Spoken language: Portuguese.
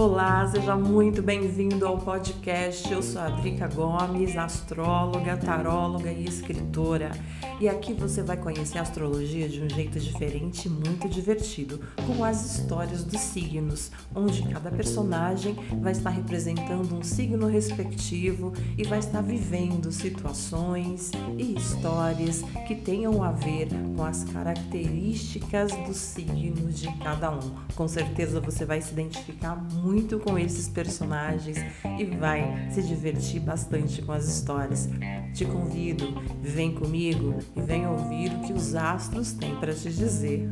Olá, seja muito bem-vindo ao podcast. Eu sou a Drica Gomes, astróloga, taróloga e escritora. E aqui você vai conhecer a astrologia de um jeito diferente e muito divertido, com as histórias dos signos, onde cada personagem vai estar representando um signo respectivo e vai estar vivendo situações e histórias que tenham a ver com as características dos signos de cada um. Com certeza você vai se identificar muito com esses personagens e vai se divertir bastante com as histórias. Te convido, vem comigo e vem ouvir o que os astros têm para te dizer.